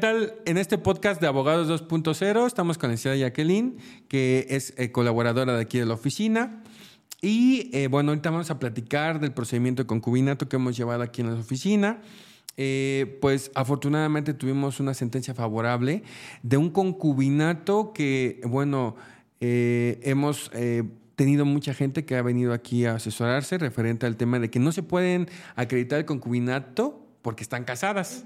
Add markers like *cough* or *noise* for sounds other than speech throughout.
tal? En este podcast de Abogados 2.0 estamos con la licenciada Jacqueline, que es eh, colaboradora de aquí de la oficina. Y eh, bueno, ahorita vamos a platicar del procedimiento de concubinato que hemos llevado aquí en la oficina. Eh, pues afortunadamente tuvimos una sentencia favorable de un concubinato que, bueno, hemos tenido mucha gente que ha venido aquí a asesorarse referente al tema de que no se pueden acreditar el concubinato porque están casadas.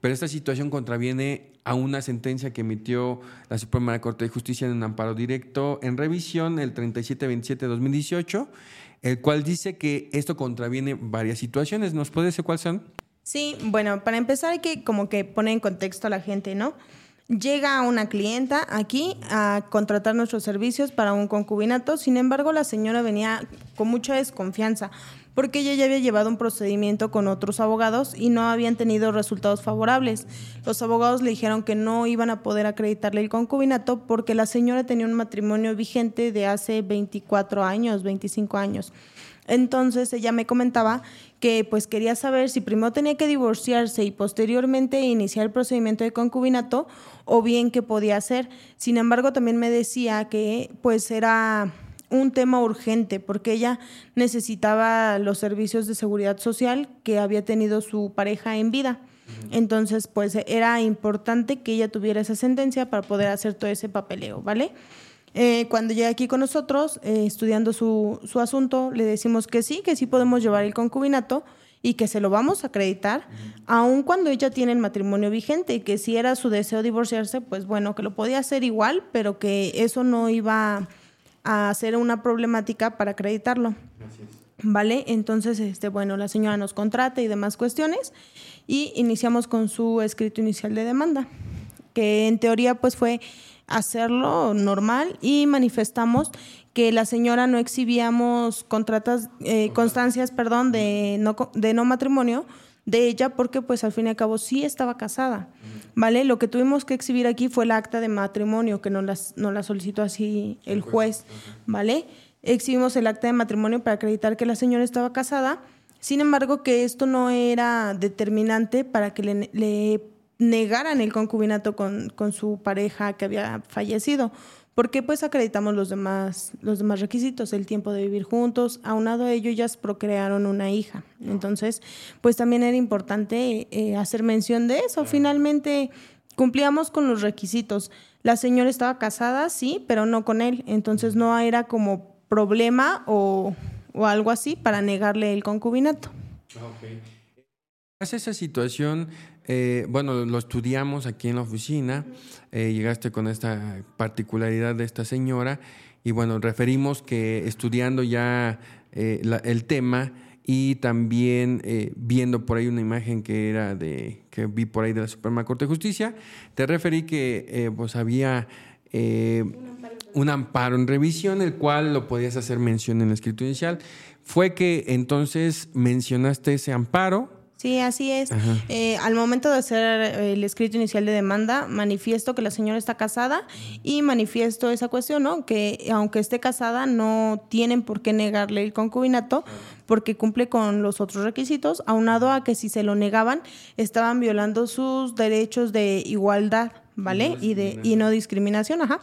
Pero esta situación contraviene a una sentencia que emitió la Suprema Corte de Justicia en un amparo directo en revisión el 3727-2018, el cual dice que esto contraviene varias situaciones. ¿Nos puede decir cuáles son? Sí, bueno, para empezar hay que como que poner en contexto a la gente, ¿no? Llega una clienta aquí a contratar nuestros servicios para un concubinato, sin embargo la señora venía con mucha desconfianza porque ella ya había llevado un procedimiento con otros abogados y no habían tenido resultados favorables. Los abogados le dijeron que no iban a poder acreditarle el concubinato porque la señora tenía un matrimonio vigente de hace 24 años, 25 años. Entonces ella me comentaba que pues quería saber si primero tenía que divorciarse y posteriormente iniciar el procedimiento de concubinato o bien qué podía hacer. Sin embargo, también me decía que pues era un tema urgente porque ella necesitaba los servicios de seguridad social que había tenido su pareja en vida. Entonces, pues era importante que ella tuviera esa sentencia para poder hacer todo ese papeleo, ¿vale? Eh, cuando llega aquí con nosotros, eh, estudiando su, su, asunto, le decimos que sí, que sí podemos llevar el concubinato y que se lo vamos a acreditar, aun cuando ella tiene el matrimonio vigente y que si era su deseo divorciarse, pues bueno, que lo podía hacer igual, pero que eso no iba a hacer una problemática para acreditarlo. ¿Vale? Entonces, este, bueno, la señora nos contrata y demás cuestiones y iniciamos con su escrito inicial de demanda, que en teoría pues fue hacerlo normal y manifestamos que la señora no exhibíamos contratas, eh, constancias, perdón, de no, de no matrimonio, de ella porque pues al fin y al cabo sí estaba casada, ¿vale? Lo que tuvimos que exhibir aquí fue el acta de matrimonio que nos la, la solicitó así el juez, ¿vale? Exhibimos el acta de matrimonio para acreditar que la señora estaba casada, sin embargo que esto no era determinante para que le, le negaran el concubinato con, con su pareja que había fallecido porque pues acreditamos los demás, los demás requisitos, el tiempo de vivir juntos, aunado a ello ellas procrearon una hija. Entonces, pues también era importante eh, hacer mención de eso. Finalmente cumplíamos con los requisitos. La señora estaba casada, sí, pero no con él. Entonces no era como problema o, o algo así para negarle el concubinato. Okay. esa situación eh, bueno, lo estudiamos aquí en la oficina, eh, llegaste con esta particularidad de esta señora y bueno, referimos que estudiando ya eh, el tema y también viendo por ahí una imagen que era de que vi por ahí de la Suprema Corte de Justicia, te referí que pues había un amparo en revisión, el cual lo podías hacer mención en el escrito inicial. Fue que entonces mencionaste ese amparo, Sí, así es. Eh, al momento de hacer el escrito inicial de demanda, manifiesto que la señora está casada y manifiesto esa cuestión, ¿no? Que aunque esté casada, no tienen por qué negarle el concubinato porque cumple con los otros requisitos, aunado a que si se lo negaban, estaban violando sus derechos de igualdad, ¿vale? y de y no discriminación, ajá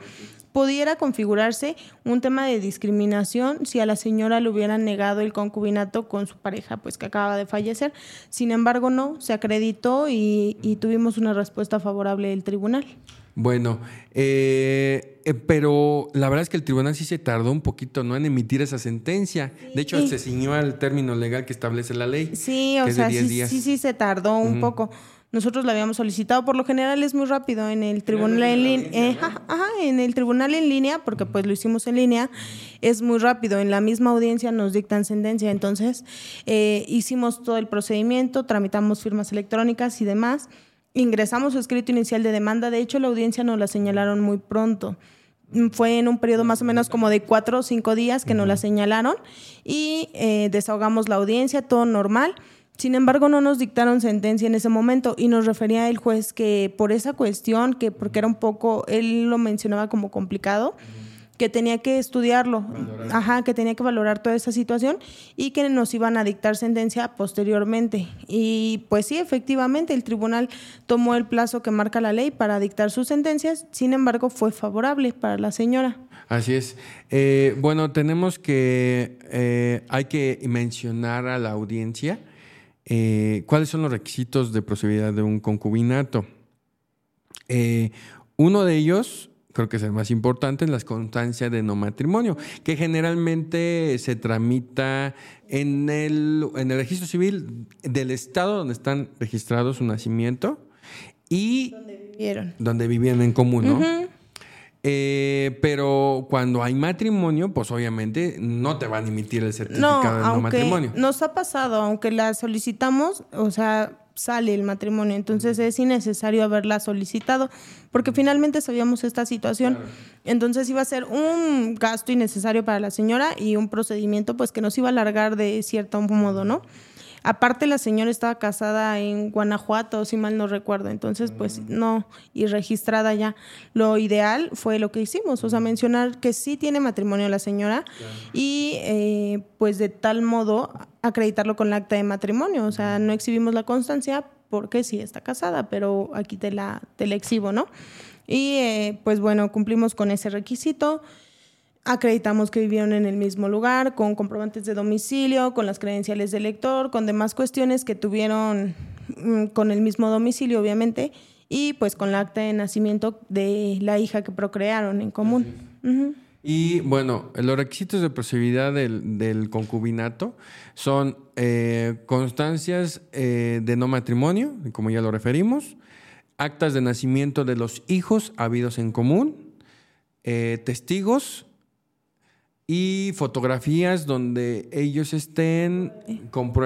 pudiera configurarse un tema de discriminación si a la señora le hubieran negado el concubinato con su pareja, pues que acaba de fallecer. Sin embargo, no, se acreditó y, tuvimos una respuesta favorable del tribunal. Bueno, eh, eh, pero la verdad es que el tribunal sí se tardó un poquito ¿no? en emitir esa sentencia. De hecho, se ciñó al término legal que establece la ley. Sí, o sea, sí, sí, sí, se tardó un poco. Nosotros la habíamos solicitado, por lo general es muy rápido en el tribunal en línea, eh, en el tribunal en línea, porque pues lo hicimos en línea, es muy rápido. En la misma audiencia nos dictan sentencia, entonces eh, hicimos todo el procedimiento, tramitamos firmas electrónicas y demás, ingresamos su escrito inicial de demanda. De hecho, la audiencia nos la señalaron muy pronto fue en un periodo más o menos como de cuatro o cinco días que nos la señalaron y eh, desahogamos la audiencia, todo normal. Sin embargo, no nos dictaron sentencia en ese momento y nos refería el juez que por esa cuestión, que porque era un poco, él lo mencionaba como complicado, que tenía que estudiarlo, ajá, que tenía que valorar toda esa situación y que nos iban a dictar sentencia posteriormente. Y pues sí, efectivamente, el tribunal tomó el plazo que marca la ley para dictar sus sentencias, sin embargo, fue favorable para la señora. Así es. Eh, bueno, tenemos que, eh, hay que mencionar a la audiencia eh, cuáles son los requisitos de procedibilidad de un concubinato. uno de ellos creo que es el más importante, en la constancia de no matrimonio, que generalmente se tramita en el, en el registro civil del estado donde están registrados su nacimiento y donde vivieron. Donde vivían en común, ¿no? Eh, pero cuando hay matrimonio, pues obviamente no te van a emitir el certificado de no matrimonio. Nos ha pasado, aunque la solicitamos, o sea, sale el matrimonio. Entonces es innecesario haberla solicitado, porque finalmente sabíamos esta situación. Entonces iba a ser un gasto innecesario para la señora y un procedimiento pues que nos iba a alargar de cierto modo, ¿no? Aparte, la señora estaba casada en Guanajuato, si mal no recuerdo, entonces, pues mm. no, y registrada ya. Lo ideal fue lo que hicimos, o sea, mencionar que sí tiene matrimonio la señora y, eh, pues, de tal modo acreditarlo con el acta de matrimonio, o sea, no exhibimos la constancia porque sí está casada, pero aquí te la, te la exhibo, ¿no? Y, eh, pues, bueno, cumplimos con ese requisito. Acreditamos que vivieron en el mismo lugar, con comprobantes de domicilio, con las credenciales del lector, con demás cuestiones que tuvieron mm, con el mismo domicilio, obviamente, y pues con la acta de nacimiento de la hija que procrearon en común. Y bueno, los requisitos de procedibilidad del, concubinato son eh, constancias eh, de no matrimonio, como ya lo referimos, actas de nacimiento de los hijos habidos en común, eh, testigos, y fotografías donde ellos estén,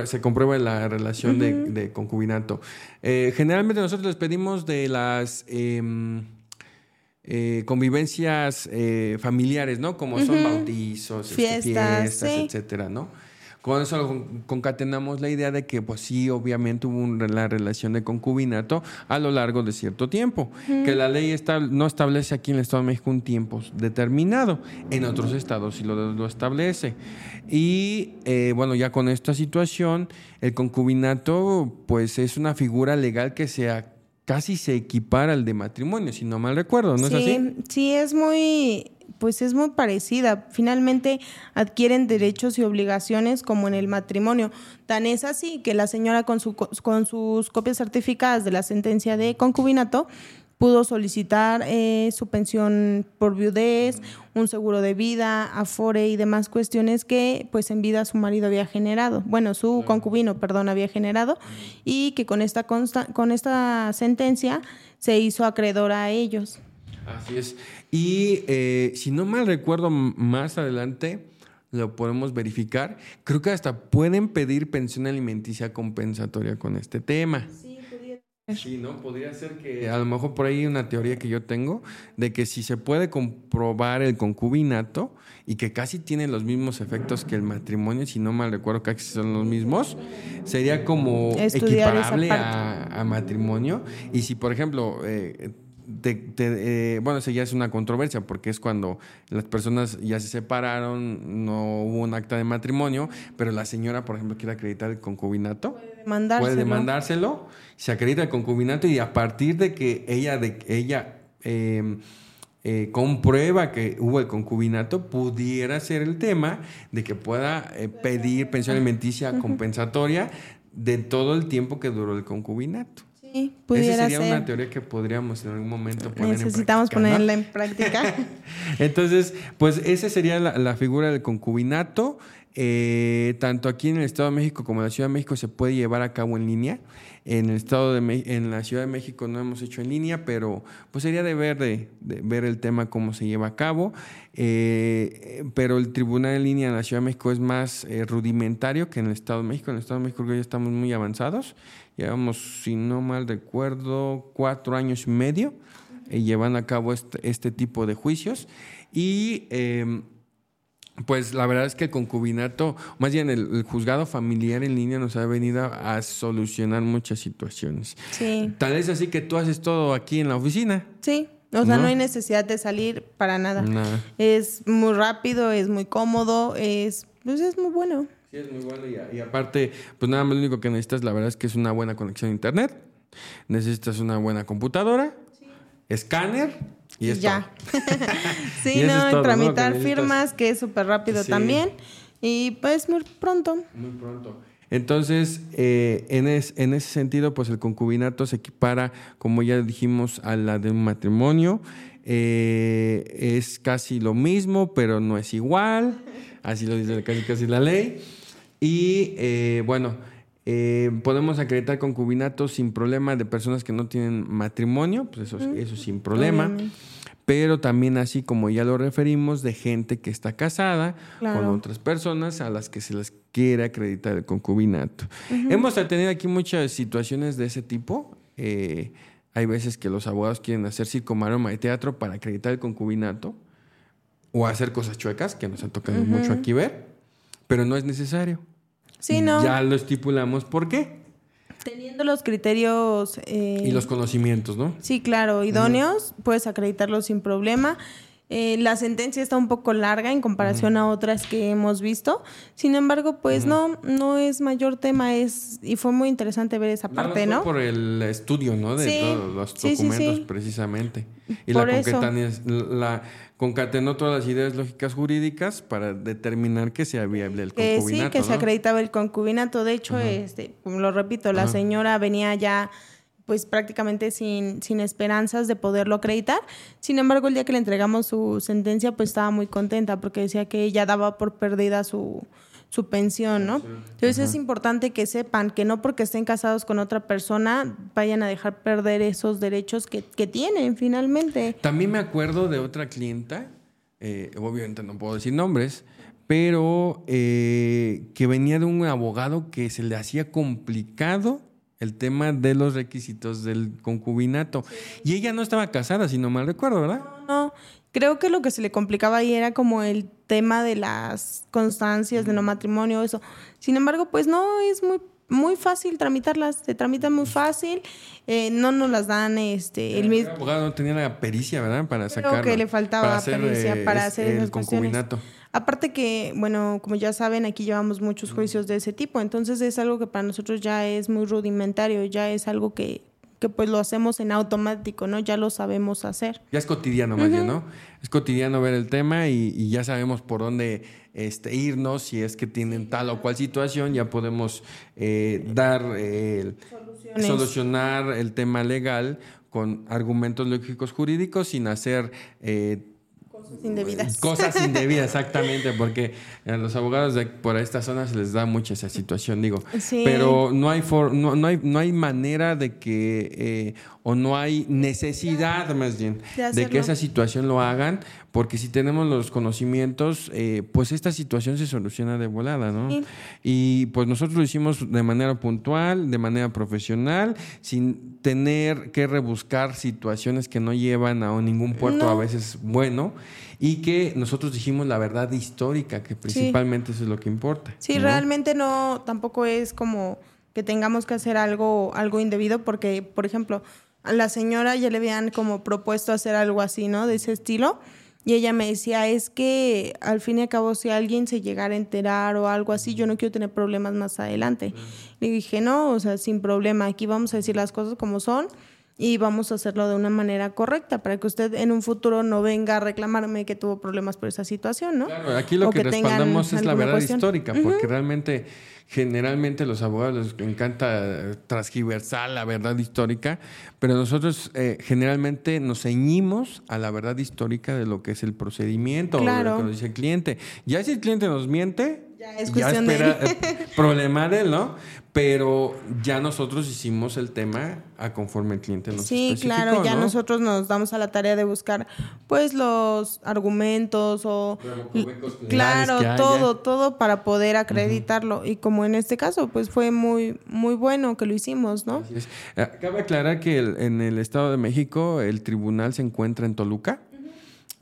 se comprueba la relación de, concubinato. Eh, generalmente nosotros les pedimos de las em, eh, convivencias eh, familiares, ¿no? Como son bautizos, este, fiestas, fiestas etcétera, ¿no? Con eso concatenamos la idea de que, pues sí, obviamente hubo la relación de concubinato a lo largo de cierto tiempo. Que la ley está, no establece aquí en el Estado de México un tiempo determinado. En otros estados sí lo, establece. Y eh, bueno, ya con esta situación, el concubinato, pues es una figura legal que sea casi se equipara al de matrimonio, si no mal recuerdo, ¿no es así? Sí, es muy pues es muy parecida. Finalmente adquieren derechos y obligaciones como en el matrimonio. Tan es así que la señora con, su, con sus copias certificadas de la sentencia de concubinato pudo solicitar eh, su pensión por viudez, un seguro de vida, afore y demás cuestiones que pues en vida su marido había generado, bueno, su concubino, perdón, había generado y que con esta, consta con esta sentencia se hizo acreedora a ellos. Así es. Y eh, si no mal recuerdo, más adelante lo podemos verificar. Creo que hasta pueden pedir pensión alimenticia compensatoria con este tema. Sí, podría ser. Sí, ¿no? Podría ser que a lo mejor por ahí una teoría que yo tengo de que si se puede comprobar el concubinato y que casi tiene los mismos efectos que el matrimonio, si no mal recuerdo casi son los mismos, sería como equiparable a, matrimonio. Y si, por ejemplo, eh, eh, bueno, eso ya es una controversia porque es cuando las personas ya se separaron, no hubo un acta de matrimonio, pero la señora, por ejemplo, quiere acreditar el concubinato. Puede demandárselo. Puede demandárselo, se acredita el concubinato y a partir de que ella, de, ella em, eh, comprueba que hubo el concubinato, pudiera ser el tema de que pueda eh, pedir pensión alimenticia compensatoria de todo el tiempo que duró el concubinato. Sí, pudiera Esa sería una teoría que podríamos en algún momento poner Necesitamos en práctica, ponerla en práctica. *laughs* Entonces, pues esa sería la, figura del concubinato. Eh, tanto aquí en el Estado de México como en la Ciudad de México se puede llevar a cabo en línea. En el Estado de en la Ciudad de México no hemos hecho en línea, pero pues sería de ver de, ver el tema cómo se lleva a cabo. Eh, pero el tribunal en línea en la Ciudad de México es más eh, rudimentario que en el Estado de México. En el Estado de México ya estamos muy avanzados. Llevamos, si no mal recuerdo, cuatro años y medio eh, llevando a cabo este, este, tipo de juicios. Y em, pues la verdad es que el concubinato, más bien el, juzgado familiar en línea nos ha venido a, solucionar muchas situaciones. Sí. Tal es así que tú haces todo aquí en la oficina. Sí. O sea, ¿No? no, hay necesidad de salir para nada. Nada. Es muy rápido, es muy cómodo, es, pues es muy bueno. Sí, es muy bueno. Y, y aparte, pues nada más lo único que necesitas, la verdad es que es una buena conexión a internet. Necesitas una buena computadora, escáner y es ya. *laughs* sí, Y no, tramitar Que firmas, que es súper rápido Sí. también. Y pues muy pronto. Muy pronto. Entonces, eh, en, es- en ese sentido, pues el concubinato se equipara, como ya dijimos, a la de un matrimonio. Eh, es casi lo mismo, pero no es igual. Así lo dice casi casi la ley. Y eh, bueno, eh, podemos acreditar concubinatos sin problema de personas que no tienen matrimonio, pues eso, eso sin problema. Pero también así como ya lo referimos, de gente que está casada con otras personas a las que se les quiere acreditar el concubinato. Hemos tenido aquí muchas situaciones de ese tipo. Eh, hay veces que los abogados quieren hacer circo, maroma y teatro para acreditar el concubinato o hacer cosas chuecas, que nos ha tocado mucho aquí ver, pero no es necesario. Sí, no. Ya lo estipulamos por qué. Teniendo los criterios. eh, Y los conocimientos, ¿no? Sí, claro, idóneos, puedes acreditarlo sin problema. Eh, la sentencia está un poco larga en comparación a otras que hemos visto. Sin embargo, pues no, no es mayor tema, es y fue muy interesante ver esa parte, ¿no? Por el estudio, ¿no? De Sí. todos los sí, documentos, sí. precisamente. Y Por la, eso. la concatenó todas las ideas lógicas jurídicas para determinar que sea viable el Que sí, concubinato. que se acreditaba el concubinato. De hecho, este, lo repito, la Ajá. señora venía ya pues prácticamente sin, sin esperanzas de poderlo acreditar. Sin embargo, el día que le entregamos su sentencia, pues estaba muy contenta porque decía que ella daba por perdida su, su pensión, ¿no? Entonces es importante que sepan que no porque estén casados con otra persona vayan a dejar perder esos derechos que, que tienen finalmente. También me acuerdo de otra clienta, eh, obviamente no puedo decir nombres, pero eh, que venía de un abogado que se le hacía complicado el tema de los requisitos del concubinato. Y ella no estaba casada, si no mal recuerdo, ¿verdad? No, creo que lo que se le complicaba ahí era como el tema de las constancias de no matrimonio, eso. Sin embargo, pues no, es muy muy fácil tramitarlas, se tramitan muy fácil, eh, no nos las dan este el El mismo abogado no tenía la pericia, ¿verdad? Para sacar. que le faltaba pericia para hacer el cuestiones. concubinato. Aparte que, bueno, como ya saben, aquí llevamos muchos juicios de ese tipo, entonces es algo que para nosotros ya es muy rudimentario, ya es algo que, que pues lo hacemos en automático, ¿no? Ya lo sabemos hacer. Ya es cotidiano, más bien, ¿no? Es cotidiano ver el tema y, y ya sabemos por dónde este, irnos. Si es que tienen tal o cual situación, ya podemos eh, dar, eh, solucionar el tema legal con argumentos lógicos jurídicos sin hacer eh, Indebidas. Cosas *laughs* indebidas, exactamente, porque a los abogados de por esta zona se les da mucha esa situación, digo. Sí. Pero no hay, for- no, no hay no hay manera de que, eh, o no hay necesidad más bien, De de, que esa situación lo hagan, porque si tenemos los conocimientos, eh, pues esta situación se soluciona de volada, ¿no? Sí. Y pues nosotros lo hicimos de manera puntual, de manera profesional, sin tener que rebuscar situaciones que no llevan a ningún puerto No. a veces bueno y que nosotros dijimos la verdad histórica, que principalmente eso es lo que importa. Sí, ¿no? realmente no, tampoco es como que tengamos que hacer algo, algo indebido, porque, por ejemplo, a la señora ya le habían como propuesto hacer algo así, ¿no? De ese estilo. Y ella me decía, es que al fin y al cabo, si alguien se llegara a enterar o algo así, yo no quiero tener problemas más adelante. Le dije, no, o sea, sin problema, aquí vamos a decir las cosas como son y vamos a hacerlo de una manera correcta para que usted en un futuro no venga a reclamarme que tuvo problemas por esa situación, ¿no? Claro, aquí lo O que, que respaldamos es la verdad cuestión. histórica, porque realmente, generalmente los abogados les encanta transgiversar la verdad histórica, pero nosotros eh, generalmente nos ceñimos a la verdad histórica de lo que es el procedimiento, o de lo que nos dice el cliente. Ya si el cliente nos miente, Ya es cuestión de espera él. eh, *laughs* problema de él, ¿no? Pero ya nosotros hicimos el tema a conforme el cliente nos Sí, claro, ya ¿no? nosotros nos damos a la tarea de buscar pues los argumentos o claro, que todo, todo para poder acreditarlo y como en este caso pues fue muy muy bueno que lo hicimos, ¿no? Así es. Eh, Cabe aclarar que el- en el Estado de México el tribunal se encuentra en Toluca,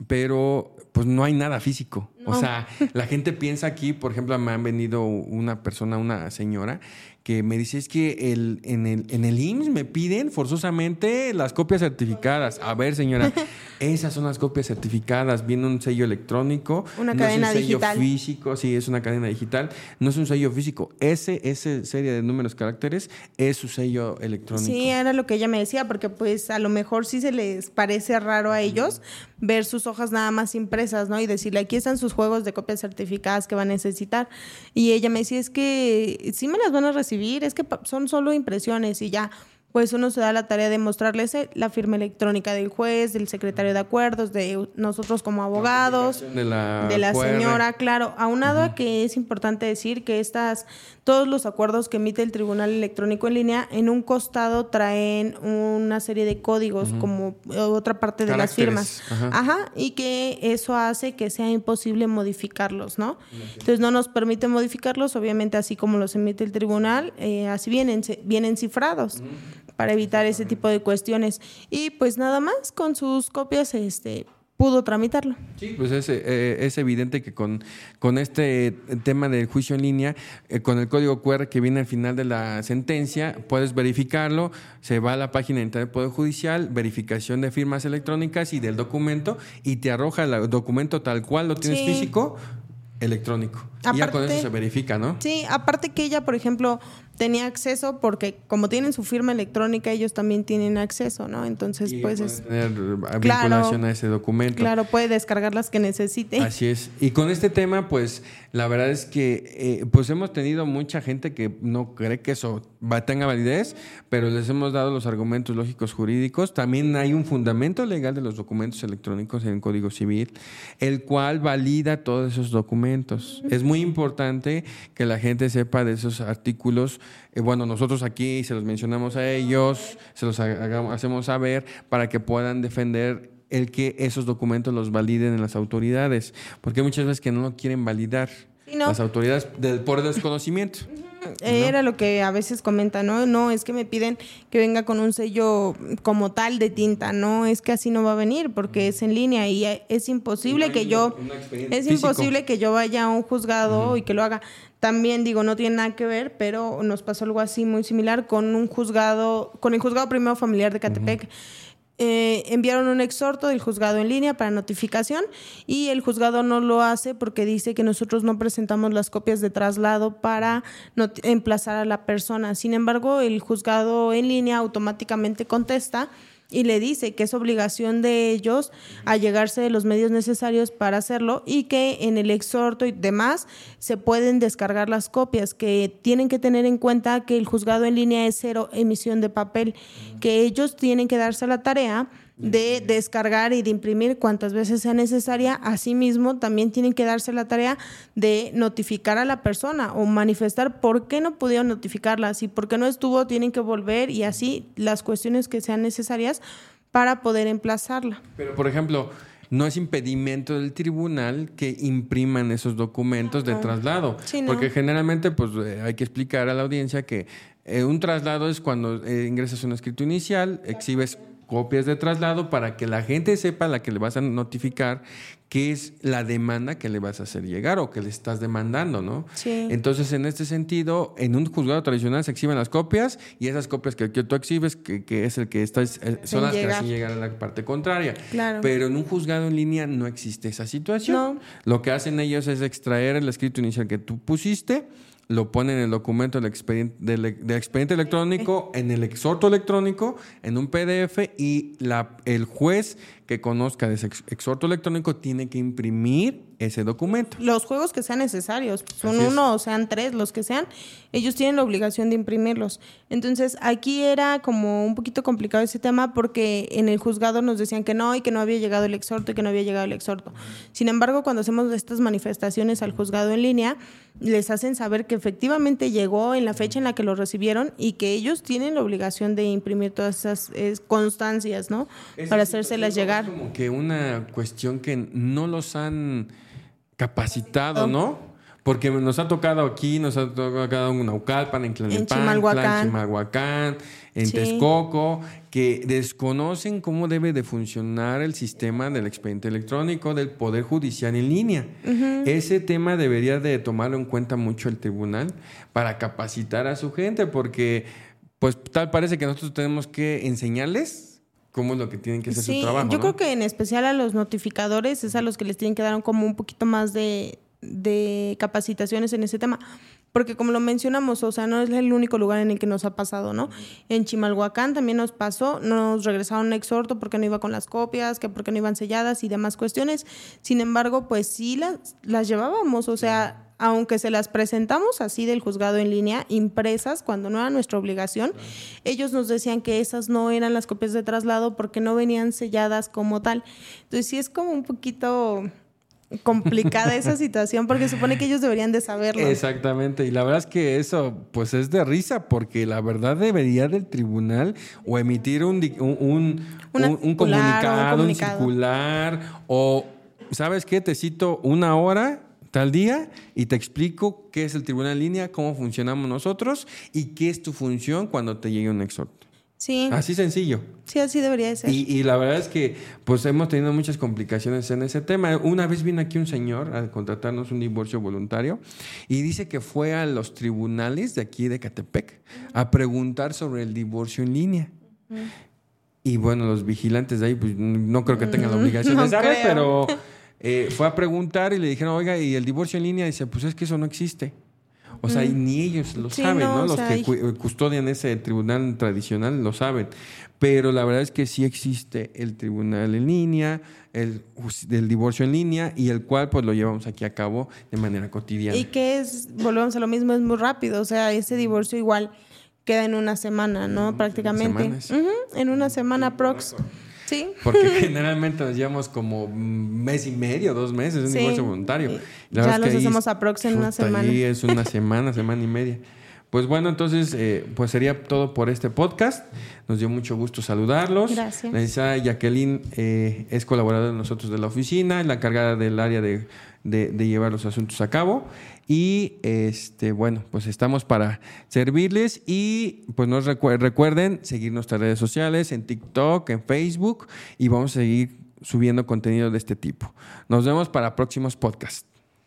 pero pues no hay nada físico. O sea, la gente piensa aquí, por ejemplo, me han venido una persona, una señora, que me dice es que el, en, el, en el IMSS me piden forzosamente las copias certificadas. A ver, señora, *laughs* esas son las copias certificadas. Viene un sello electrónico. Una no cadena es un sello digital. físico, sí, es una cadena digital. No es un sello físico. Ese, ese serie de números, caracteres, es su sello electrónico. Sí, era lo que ella me decía, porque pues a lo mejor sí se les parece raro a ellos ver sus hojas nada más impresas, ¿no? Y decirle, aquí están sus juegos de copias certificadas que va a necesitar. Y ella me decía, es que sí me las van a recibir, es que son solo impresiones y ya. Pues uno se da la tarea de mostrarles eh, la firma electrónica del juez, del secretario de acuerdos, de nosotros como abogados, De la, de la QR. señora, claro, aunado a que es importante decir que estas, todos los acuerdos que emite el Tribunal Electrónico en línea, en un costado traen una serie de códigos como otra parte de las firmas. ajá. Ajá, y que eso hace que sea imposible modificarlos, ¿no? Entonces no nos permite modificarlos, obviamente así como los emite el tribunal, eh, así vienen, vienen cifrados para evitar ese tipo de cuestiones. Y pues nada más, con sus copias, este pudo tramitarlo. Sí, pues es, eh, es evidente que con, con este tema del juicio en línea, eh, con el código QR que viene al final de la sentencia, puedes verificarlo, se va a la página de Internet del Poder Judicial, verificación de firmas electrónicas y del documento, y te arroja el documento tal cual lo tienes Sí. físico, electrónico. y ya con eso se verifica, ¿no? Sí, aparte que ella, por ejemplo, tenía acceso porque como tienen su firma electrónica, ellos también tienen acceso, ¿no? Entonces, Y pues es tener Claro. vinculación a ese documento. claro, puede descargar las que necesite. Así es. Y con este tema, pues la verdad es que eh, pues hemos tenido mucha gente que no cree que eso va, tenga validez, pero les hemos dado los argumentos lógicos jurídicos. También hay un fundamento legal de los documentos electrónicos en el Código Civil, el cual valida todos esos documentos. Es muy importante que la gente sepa de esos artículos. Eh, bueno, nosotros aquí se los mencionamos a ellos, se los hagamos- hacemos saber para que puedan defender el que esos documentos los validen en las autoridades, porque hay muchas veces que no lo quieren validar Sí, no. las autoridades del, por desconocimiento. Era lo que a veces comenta, ¿no? No, es que me piden que venga con un sello como tal de tinta, no, es que así no va a venir porque es en línea y es imposible que yo, es físico. imposible que yo vaya a un juzgado y que lo haga. También digo, no tiene nada que ver, pero nos pasó algo así muy similar con un juzgado, con el juzgado primero familiar de Catepec. Eh, enviaron un exhorto del juzgado en línea para notificación y el juzgado no lo hace porque dice que nosotros no presentamos las copias de traslado para emplazar a la persona. Sin embargo, el juzgado en línea automáticamente contesta y le dice que es obligación de ellos allegarse de los medios necesarios para hacerlo y que en el exhorto y demás se pueden descargar las copias, que tienen que tener en cuenta que el juzgado en línea es cero emisión de papel, que ellos tienen que darse la tarea de descargar y de imprimir cuantas veces sea necesaria. Asimismo, también tienen que darse la tarea de notificar a la persona o manifestar por qué no pudieron notificarla. Si por qué no estuvo, tienen que volver y así las cuestiones que sean necesarias para poder emplazarla. Pero, por ejemplo, no es impedimento del tribunal que impriman esos documentos de traslado. Sí, no. Porque generalmente, pues, eh, hay que explicar a la audiencia que eh, un traslado es cuando eh, ingresas un escrito inicial, exhibes copias de traslado para que la gente sepa a la que le vas a notificar qué es la demanda que le vas a hacer llegar o que le estás demandando, ¿no? Sí. Entonces, en este sentido, en un juzgado tradicional se exhiben las copias y esas copias que, que tú exhibes, que, que es el que está, eh, son las que llegar. hacen llegar a la parte contraria. Claro. Pero en un juzgado en línea no existe esa situación. No. Lo que hacen ellos es extraer el escrito inicial que tú pusiste, lo ponen en el documento del expediente, del, del expediente electrónico, en el exhorto electrónico, en un PDF y la, el juez que conozca de ese ex- exhorto electrónico tiene que imprimir ese documento. Los juegos que sean necesarios, son Así es. uno o sean tres, los que sean, ellos tienen la obligación de imprimirlos. Entonces, aquí era como un poquito complicado ese tema porque en el juzgado nos decían que no y que no había llegado el exhorto y que no había llegado el exhorto. Sin embargo, cuando hacemos estas manifestaciones al juzgado en línea, les hacen saber que efectivamente llegó en la fecha en la que lo recibieron y que ellos tienen la obligación de imprimir todas esas constancias, ¿no? Para hacérselas llegar. Es como que una cuestión que no los han capacitado, ¿no? Porque nos ha tocado aquí, nos ha tocado en Naucalpan, en Tlalnepantla, en Chimalhuacán. Chimalhuacán, en Sí. Texcoco, que desconocen cómo debe de funcionar el sistema del expediente electrónico del Poder Judicial en línea. Ese tema debería de tomarlo en cuenta mucho el tribunal para capacitar a su gente, porque pues tal parece que nosotros tenemos que enseñarles cómo es lo que tienen que hacer Sí, su trabajo. yo ¿no? creo que en especial a los notificadores es a los que les tienen que dar como un poquito más de, de capacitaciones en ese tema. Porque como lo mencionamos, o sea, no es el único lugar en el que nos ha pasado, ¿no? En Chimalhuacán también nos pasó, nos regresaron un exhorto porque no iba con las copias, que porque no iban selladas y demás cuestiones. Sin embargo, pues sí las, las llevábamos, o sea, aunque se las presentamos así del juzgado en línea, impresas, cuando no era nuestra obligación, ellos nos decían que esas no eran las copias de traslado porque no venían selladas como tal. Entonces sí es como un poquito complicada esa *laughs* situación porque supone que ellos deberían de saberlo. Exactamente, y la verdad es que eso pues es de risa porque la verdad debería del tribunal o emitir un, un, un, Una un- un circular o un comunicado, un comunicado. circular o ¿sabes qué? Te cito una hora tal día y te explico qué es el tribunal en línea, cómo funcionamos nosotros y qué es tu función cuando te llegue un exhorto. Sí, Así sencillo. sí, así debería de ser. Y, y la verdad es que pues hemos tenido muchas complicaciones en ese tema. Una vez vino aquí un señor a contratarnos un divorcio voluntario y dice que fue a los tribunales de aquí de Catepec a preguntar sobre el divorcio en línea. Y bueno, los vigilantes de ahí pues no creo que tengan la obligación no de saber, creo. pero *laughs* eh, fue a preguntar y le dijeron, oiga, ¿y el divorcio en línea? Y dice, pues es que eso no existe. O sea, y ni ellos lo Sí, saben, no, Los sea, que hay- eh, custodian ese tribunal tradicional lo saben. Pero la verdad es que sí existe el tribunal en línea, el del divorcio en línea, y el cual pues lo llevamos aquí a cabo de manera cotidiana. Y que es, volvemos a lo mismo, es muy rápido. O sea, ese divorcio igual queda en una semana, ¿no? Prácticamente. semanas. Ujú, en una semana prox. Sí. Porque *laughs* generalmente nos llevamos como un mes y medio, dos meses, un Sí. divorcio voluntario. Y La ya verdad es los que hacemos es- aprox en una semana. ahí es una semana, semana y media. Pues bueno, entonces, eh, pues sería todo por este podcast. Nos dio mucho gusto saludarlos. Gracias. La licenciada Jacqueline eh, es colaboradora de nosotros de la oficina, es la encargada del área de, de- de llevar los asuntos a cabo. Y este, bueno, pues estamos para servirles y pues nos recu- recuerden seguir nuestras redes sociales en TikTok, en Facebook y vamos a seguir subiendo contenido de este tipo. Nos vemos para próximos podcasts.